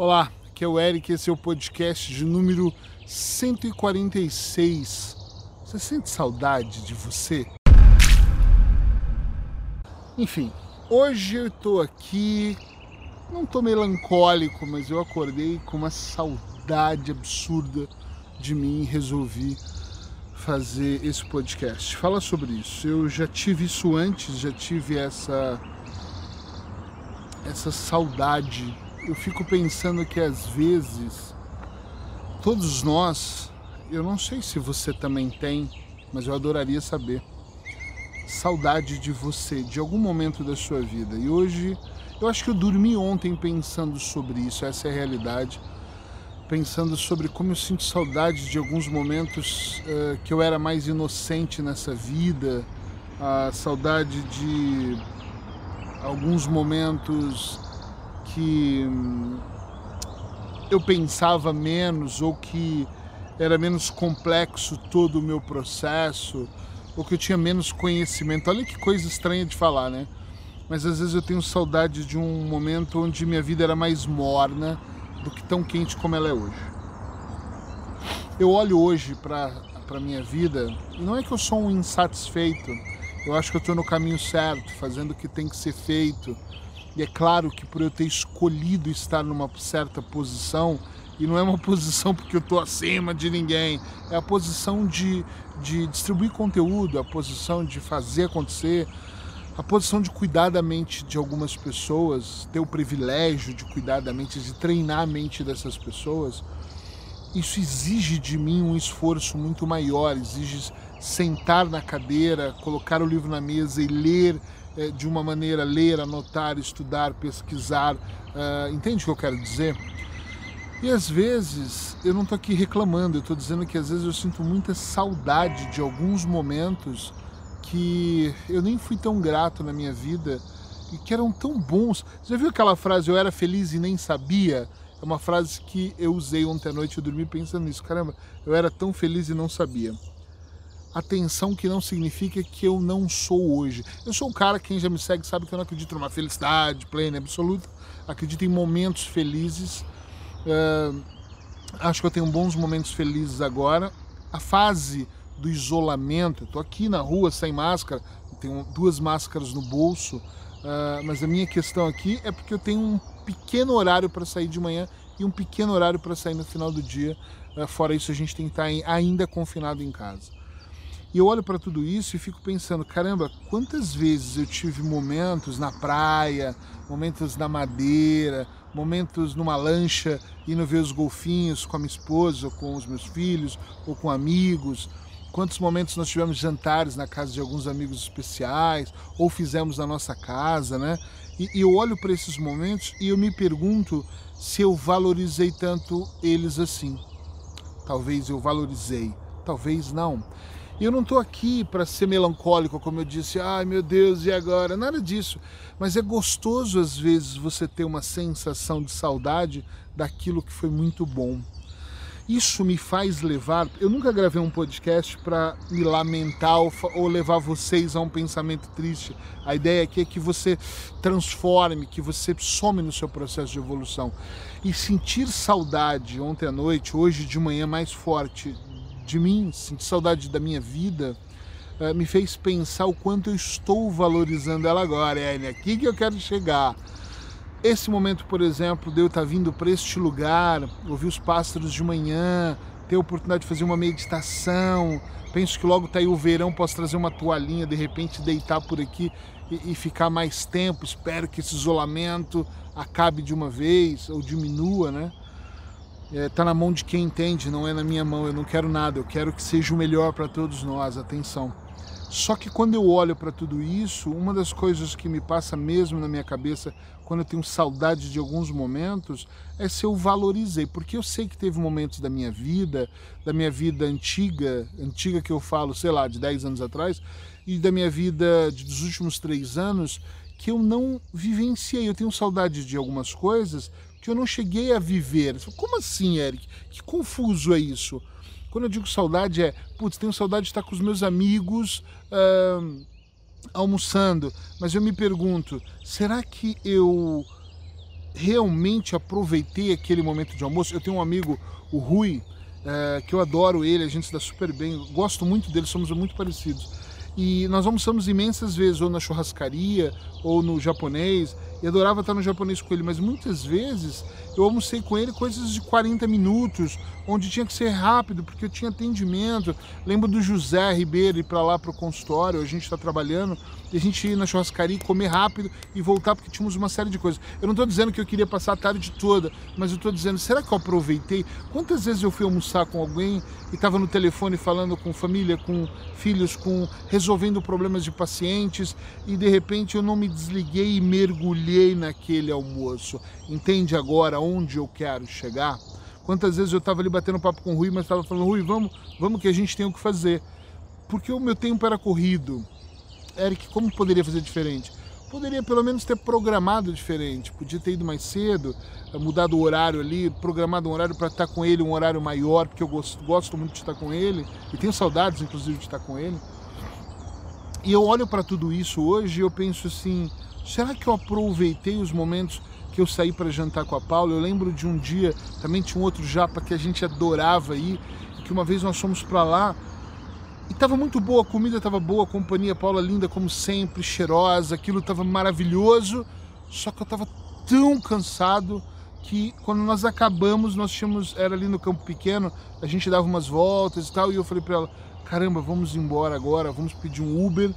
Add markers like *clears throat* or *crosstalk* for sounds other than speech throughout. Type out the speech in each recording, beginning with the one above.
Olá, aqui é o Eric, esse é o podcast de número 146. Você sente saudade de você? Enfim, hoje eu tô aqui, não tô melancólico, mas eu acordei com uma saudade absurda de mim e resolvi fazer esse podcast. Fala sobre isso. Eu já tive isso antes, já tive essa essa saudade eu fico pensando que às vezes todos nós, eu não sei se você também tem, mas eu adoraria saber, saudade de você, de algum momento da sua vida. E hoje, eu acho que eu dormi ontem pensando sobre isso, essa é a realidade. Pensando sobre como eu sinto saudade de alguns momentos uh, que eu era mais inocente nessa vida, a saudade de alguns momentos que hum, eu pensava menos ou que era menos complexo todo o meu processo ou que eu tinha menos conhecimento. Olha que coisa estranha de falar, né? Mas às vezes eu tenho saudade de um momento onde minha vida era mais morna do que tão quente como ela é hoje. Eu olho hoje para minha vida e não é que eu sou um insatisfeito, eu acho que eu estou no caminho certo, fazendo o que tem que ser feito, e é claro que por eu ter escolhido estar numa certa posição, e não é uma *laughs* posição porque eu estou acima de ninguém, é a posição de, de distribuir conteúdo, a posição de fazer acontecer, a posição de cuidar da mente de algumas pessoas, ter o privilégio de cuidar da mente, de treinar a mente dessas pessoas, isso exige de mim um esforço muito maior, exige sentar na cadeira, colocar o livro na mesa e ler de uma maneira, ler, anotar, estudar, pesquisar. Uh, entende o que eu quero dizer? E às vezes eu não estou aqui reclamando, eu estou dizendo que às vezes eu sinto muita saudade de alguns momentos que eu nem fui tão grato na minha vida e que eram tão bons. Você já viu aquela frase, eu era feliz e nem sabia? É uma frase que eu usei ontem à noite, eu dormi pensando nisso. Caramba, eu era tão feliz e não sabia atenção que não significa que eu não sou hoje. Eu sou um cara, quem já me segue sabe que eu não acredito numa felicidade plena, absoluta. Acredito em momentos felizes. Uh, acho que eu tenho bons momentos felizes agora. A fase do isolamento, estou aqui na rua sem máscara, tenho duas máscaras no bolso, uh, mas a minha questão aqui é porque eu tenho um pequeno horário para sair de manhã e um pequeno horário para sair no final do dia. Uh, fora isso, a gente tem que estar tá ainda confinado em casa. E eu olho para tudo isso e fico pensando, caramba, quantas vezes eu tive momentos na praia, momentos na madeira, momentos numa lancha indo ver os golfinhos com a minha esposa, ou com os meus filhos, ou com amigos. Quantos momentos nós tivemos jantares na casa de alguns amigos especiais, ou fizemos na nossa casa, né? E, e eu olho para esses momentos e eu me pergunto se eu valorizei tanto eles assim. Talvez eu valorizei, talvez não. E eu não estou aqui para ser melancólico, como eu disse, ai meu Deus, e agora? Nada disso. Mas é gostoso às vezes você ter uma sensação de saudade daquilo que foi muito bom. Isso me faz levar. Eu nunca gravei um podcast para me lamentar ou, levar vocês a um pensamento triste. A ideia aqui é que você transforme, que você some no seu processo de evolução. E sentir saudade ontem à noite, hoje de manhã mais forte de mim, sentir saudade da minha vida, uh, me fez pensar o quanto eu estou valorizando ela agora. É aqui que eu quero chegar. Esse momento, por exemplo, de eu estar vindo para este lugar, ouvir os pássaros de manhã, ter a oportunidade de fazer uma meditação. Penso que logo está aí o verão, posso trazer uma toalhinha, de repente deitar por aqui e, e ficar mais tempo. Espero que esse isolamento acabe de uma vez ou diminua, né? Está é, tá na mão de quem entende, não é na minha mão. Eu não quero nada, eu quero que seja o melhor para todos nós. Atenção. Só que quando eu olho para tudo isso, uma das coisas que me passa mesmo na minha cabeça quando eu tenho saudade de alguns momentos é se eu valorizei, porque eu sei que teve momentos da minha vida, da minha vida antiga, antiga que eu falo, sei lá, de 10 anos atrás, e da minha vida dos últimos três anos, que eu não vivenciei. Eu tenho saudade de algumas coisas que eu não cheguei a viver. Como assim, Eric? Que confuso é isso? Quando eu digo saudade é, putz, tenho saudade de estar com os meus amigos uh, almoçando, mas eu me pergunto, será que eu realmente aproveitei aquele momento de almoço. Eu tenho um amigo, o Rui, é, que eu adoro ele, a gente se dá super bem, gosto muito dele, somos muito parecidos. E nós almoçamos imensas vezes, ou na churrascaria, ou no japonês, e adorava estar no japonês com ele, mas muitas vezes eu almocei com ele coisas de 40 minutos, onde tinha que ser rápido, porque eu tinha atendimento. Lembro do José Ribeiro ir para lá para o consultório, a gente está trabalhando, e a gente ir na churrascaria, comer rápido e voltar, porque tínhamos uma série de coisas. Eu não estou dizendo que eu queria passar a tarde toda, mas eu estou dizendo, será que eu aproveitei? Quantas vezes eu fui almoçar com alguém e estava no telefone falando com família, com filhos, com resolvendo problemas de pacientes, e de repente eu não me desliguei e mergulhei naquele almoço. Entende agora onde eu quero chegar? Quantas vezes eu estava ali batendo papo com o Rui, mas estava falando, Rui, vamos, vamos que a gente tem o que fazer. Porque o meu tempo era corrido. Eric, como poderia fazer diferente? Poderia pelo menos ter programado diferente. Podia ter ido mais cedo, mudado o horário ali, programado um horário para estar com ele, um horário maior, porque eu gosto, gosto muito de estar com ele e tenho saudades, inclusive, de estar com ele. E eu olho para tudo isso hoje e eu penso assim: será que eu aproveitei os momentos que eu saí para jantar com a Paula? Eu lembro de um dia, também tinha um outro japa que a gente adorava ir, que uma vez nós fomos para lá e tava muito boa, a comida tava boa, a companhia Paula linda como sempre, cheirosa, aquilo tava maravilhoso, só que eu tava tão cansado que quando nós acabamos, nós tínhamos, era ali no campo pequeno, a gente dava umas voltas e tal, e eu falei para ela, caramba, vamos embora agora, vamos pedir um Uber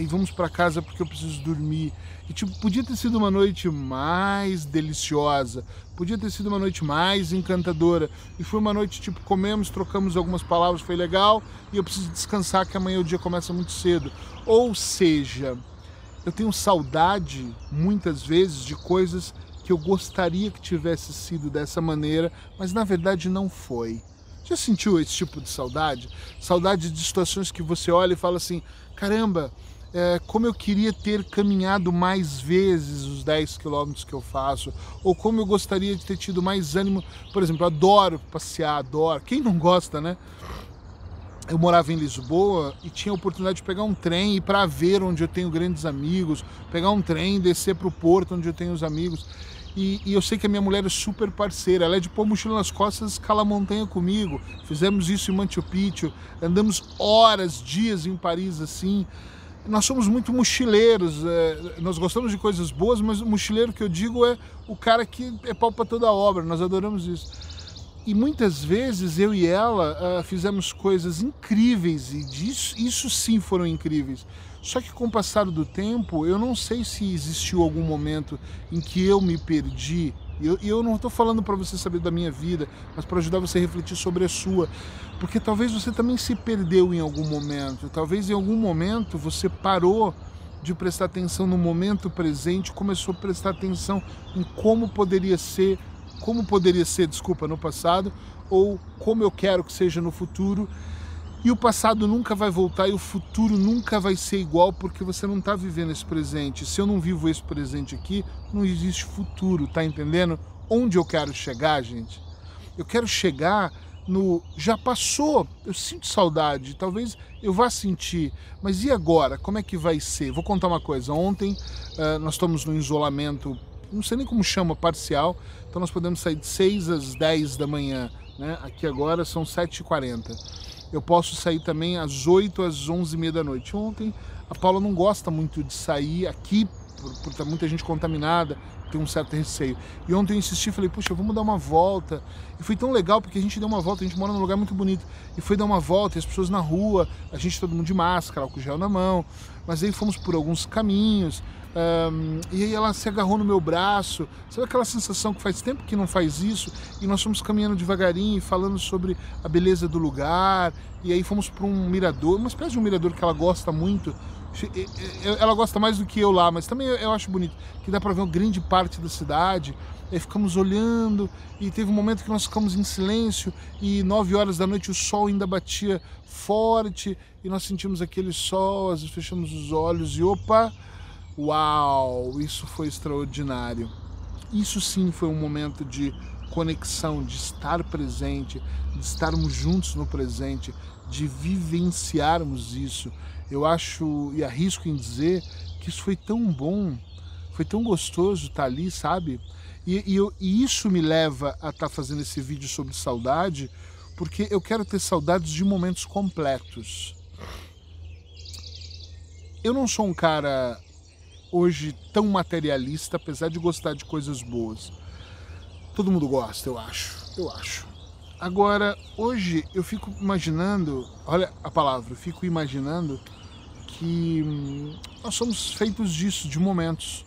e vamos para casa porque eu preciso dormir. E tipo, podia ter sido uma noite mais deliciosa, podia ter sido uma noite mais encantadora. E foi uma noite tipo, comemos, trocamos algumas palavras, foi legal, e eu preciso descansar que amanhã o dia começa muito cedo. Ou seja, eu tenho saudade muitas vezes de coisas que eu gostaria que tivesse sido dessa maneira, mas na verdade não foi. Já sentiu esse tipo de saudade? Saudade de situações que você olha e fala assim: caramba, é, como eu queria ter caminhado mais vezes os 10 quilômetros que eu faço, ou como eu gostaria de ter tido mais ânimo. Por exemplo, adoro passear, adoro. Quem não gosta, né? Eu morava em Lisboa e tinha a oportunidade de pegar um trem e para ver onde eu tenho grandes amigos, pegar um trem, descer para o porto onde eu tenho os amigos. E, e, eu sei que a minha mulher é super parceira, ela é de pôr mochila nas costas e escalar montanha comigo. Fizemos isso em Machu Picchu, andamos horas, dias em Paris assim. Nós somos muito mochileiros, é, nós gostamos de coisas boas, mas o mochileiro que eu digo é o cara que é pau para toda a obra, nós adoramos isso. E muitas vezes eu e ela uh, fizemos coisas incríveis, e disso, isso sim foram incríveis. Só que com o passar do tempo, eu não sei se existiu algum momento em que eu me perdi. E eu, eu não estou falando para você saber da minha vida, mas para ajudar você a refletir sobre a sua. Porque talvez você também se perdeu em algum momento. Talvez em algum momento você parou de prestar atenção no momento presente, começou a prestar atenção em como poderia ser, como poderia ser, desculpa, no passado, ou como eu quero que seja no futuro e o passado nunca vai voltar e o futuro nunca vai ser igual porque você não está vivendo esse presente. Se eu não vivo esse presente aqui, não existe futuro, tá entendendo? Onde eu quero chegar, gente? Eu quero chegar no já passou, eu sinto saudade, talvez eu vá sentir, mas e agora? Como é que vai ser? Vou contar uma coisa. Ontem uh, nós estamos no isolamento, não sei nem como chama, parcial, então nós podemos sair de 6 às 10 da manhã. Né? Aqui agora são 7h40 eu posso sair também às 8 às 11 e meia da noite. Ontem a Paula não gosta muito de sair aqui, por, por ter muita gente contaminada, tem um certo receio. E ontem eu insisti, falei, puxa, vamos dar uma volta. E foi tão legal porque a gente deu uma volta, a gente mora num lugar muito bonito. E foi dar uma volta, e as pessoas na rua, a gente todo mundo de máscara, álcool gel na mão. Mas aí fomos por alguns caminhos. Um, e aí ela se agarrou no meu braço. Sabe aquela sensação que faz tempo que não faz isso? E nós fomos caminhando devagarinho, falando sobre a beleza do lugar. E aí fomos para um mirador, uma espécie de um mirador que ela gosta muito. Ela gosta mais do que eu lá, mas também eu acho bonito, que dá para ver uma grande parte da cidade. Aí ficamos olhando e teve um momento que nós ficamos em silêncio e nove horas da noite o sol ainda batia forte e nós sentimos aquele sol, às vezes fechamos os olhos e opa, Uau, isso foi extraordinário. Isso sim foi um momento de conexão, de estar presente, de estarmos juntos no presente, de vivenciarmos isso. Eu acho e arrisco em dizer que isso foi tão bom, foi tão gostoso estar ali, sabe? E, e, eu, e isso me leva a estar fazendo esse vídeo sobre saudade, porque eu quero ter saudades de momentos completos. Eu não sou um cara hoje tão materialista, apesar de gostar de coisas boas. Todo mundo gosta, eu acho. Eu acho. Agora, hoje eu fico imaginando, olha a palavra, eu fico imaginando que hum, nós somos feitos disso, de momentos.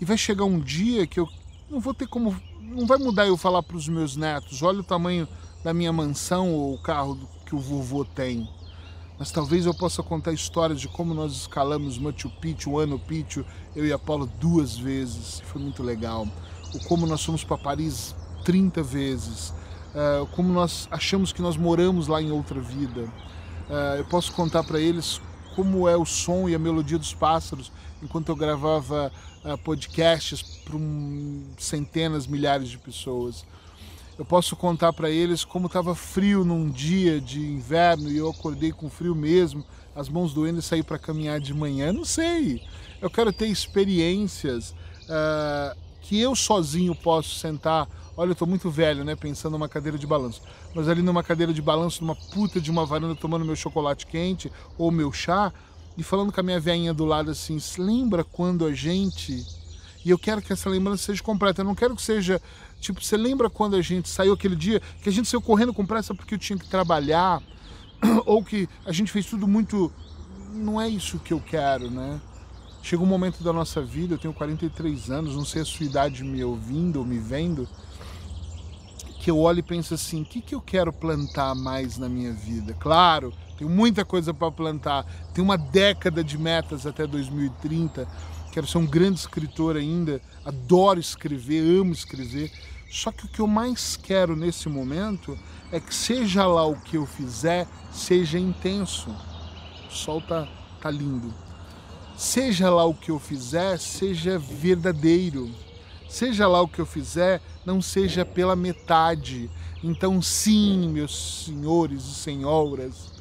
E vai chegar um dia que eu não vou ter como. Não vai mudar eu falar para os meus netos: olha o tamanho da minha mansão ou o carro que o vovô tem. Mas talvez eu possa contar histórias de como nós escalamos Machu Picchu, Ano Picchu, eu e a Paulo duas vezes, foi muito legal. Como nós fomos para Paris 30 vezes, uh, como nós achamos que nós moramos lá em outra vida. Uh, eu posso contar para eles como é o som e a melodia dos pássaros enquanto eu gravava uh, podcasts para um, centenas, milhares de pessoas. Eu posso contar para eles como estava frio num dia de inverno e eu acordei com frio mesmo, as mãos doendo e saí para caminhar de manhã. Não sei. Eu quero ter experiências uh, que eu sozinho posso sentar. Olha, eu estou muito velho, né? Pensando numa cadeira de balanço. Mas ali numa cadeira de balanço, numa puta de uma varanda, tomando meu chocolate quente ou meu chá, e falando com a minha veinha do lado assim, lembra quando a gente. E eu quero que essa lembrança seja completa. Eu não quero que seja. Tipo, você lembra quando a gente saiu aquele dia que a gente saiu correndo com pressa porque eu tinha que trabalhar? *clears throat* Ou que a gente fez tudo muito. Não é isso que eu quero, né? Chega um momento da nossa vida, eu tenho 43 anos, não sei a sua idade me ouvindo ou me vendo, que eu olho e penso assim: o que, que eu quero plantar mais na minha vida? Claro, tenho muita coisa para plantar. Tenho uma década de metas até 2030. Quero ser um grande escritor ainda. Adoro escrever, amo escrever. Só que o que eu mais quero nesse momento é que seja lá o que eu fizer, seja intenso. O sol tá, tá lindo. Seja lá o que eu fizer, seja verdadeiro. Seja lá o que eu fizer, não seja pela metade. Então, sim, meus senhores e senhoras,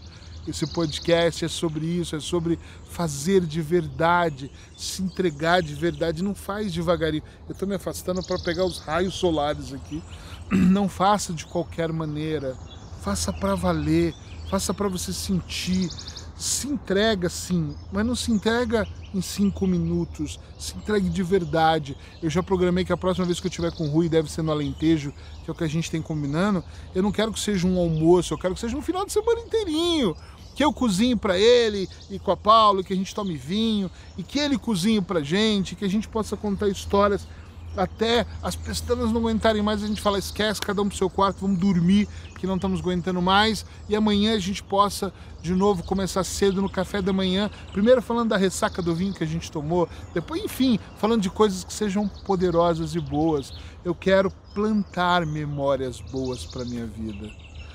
esse podcast é sobre isso, é sobre fazer de verdade, se entregar de verdade. Não faz devagarinho. Eu estou me afastando para pegar os raios solares aqui. *clears throat* Não faça de qualquer maneira. Faça para valer. Faça para você sentir. Se entrega sim, mas não se entrega em cinco minutos. Se entregue de verdade. Eu já programei que a próxima vez que eu tiver com o Rui, deve ser no Alentejo, que é o que a gente tem combinando. Eu não quero que seja um almoço, eu quero que seja um final de semana inteirinho que eu cozinhe para ele e com a Paulo, que a gente tome vinho e que ele cozinhe para gente, que a gente possa contar histórias até as pestanas não aguentarem mais, a gente fala, esquece, cada um pro seu quarto, vamos dormir, que não estamos aguentando mais, e amanhã a gente possa de novo começar cedo no café da manhã, primeiro falando da ressaca do vinho que a gente tomou, depois, enfim, falando de coisas que sejam poderosas e boas. Eu quero plantar memórias boas para minha vida.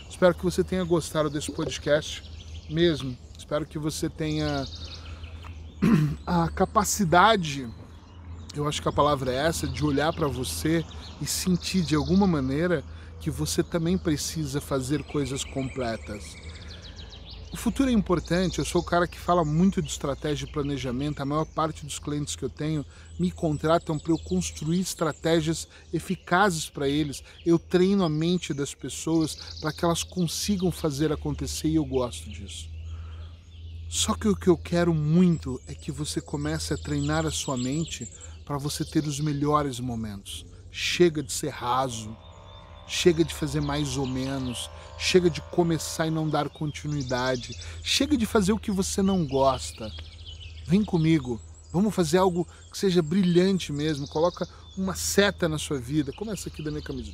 Espero que você tenha gostado desse podcast mesmo. Espero que você tenha *clears throat* a capacidade, eu acho que a palavra é essa, de olhar para você e sentir de alguma maneira que você também precisa fazer coisas completas. O futuro é importante, eu sou o cara que fala muito de estratégia e planejamento. A maior parte dos clientes que eu tenho me contratam para eu construir estratégias eficazes para eles. Eu treino a mente das pessoas para que elas consigam fazer acontecer e eu gosto disso. Só que o que eu quero muito é que você comece a treinar a sua mente para você ter os melhores momentos. Chega de ser raso, chega de fazer mais ou menos, chega de começar e não dar continuidade, chega de fazer o que você não gosta. Vem comigo, vamos fazer algo que seja brilhante mesmo. Coloca uma seta na sua vida. Começa aqui da minha camisa,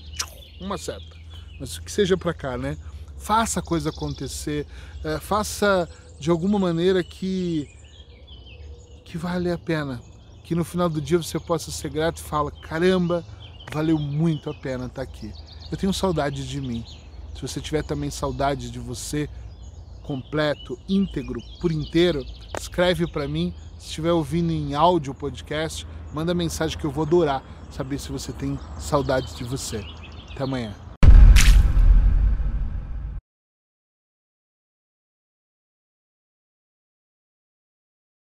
uma seta, mas que seja para cá, né? Faça a coisa acontecer, é, faça de alguma maneira que que vale a pena, que no final do dia você possa ser grato e fala, caramba, valeu muito a pena estar aqui. Eu tenho saudade de mim. Se você tiver também saudade de você completo, íntegro, por inteiro, escreve para mim. Se estiver ouvindo em áudio podcast, manda mensagem que eu vou adorar saber se você tem saudade de você. Até amanhã.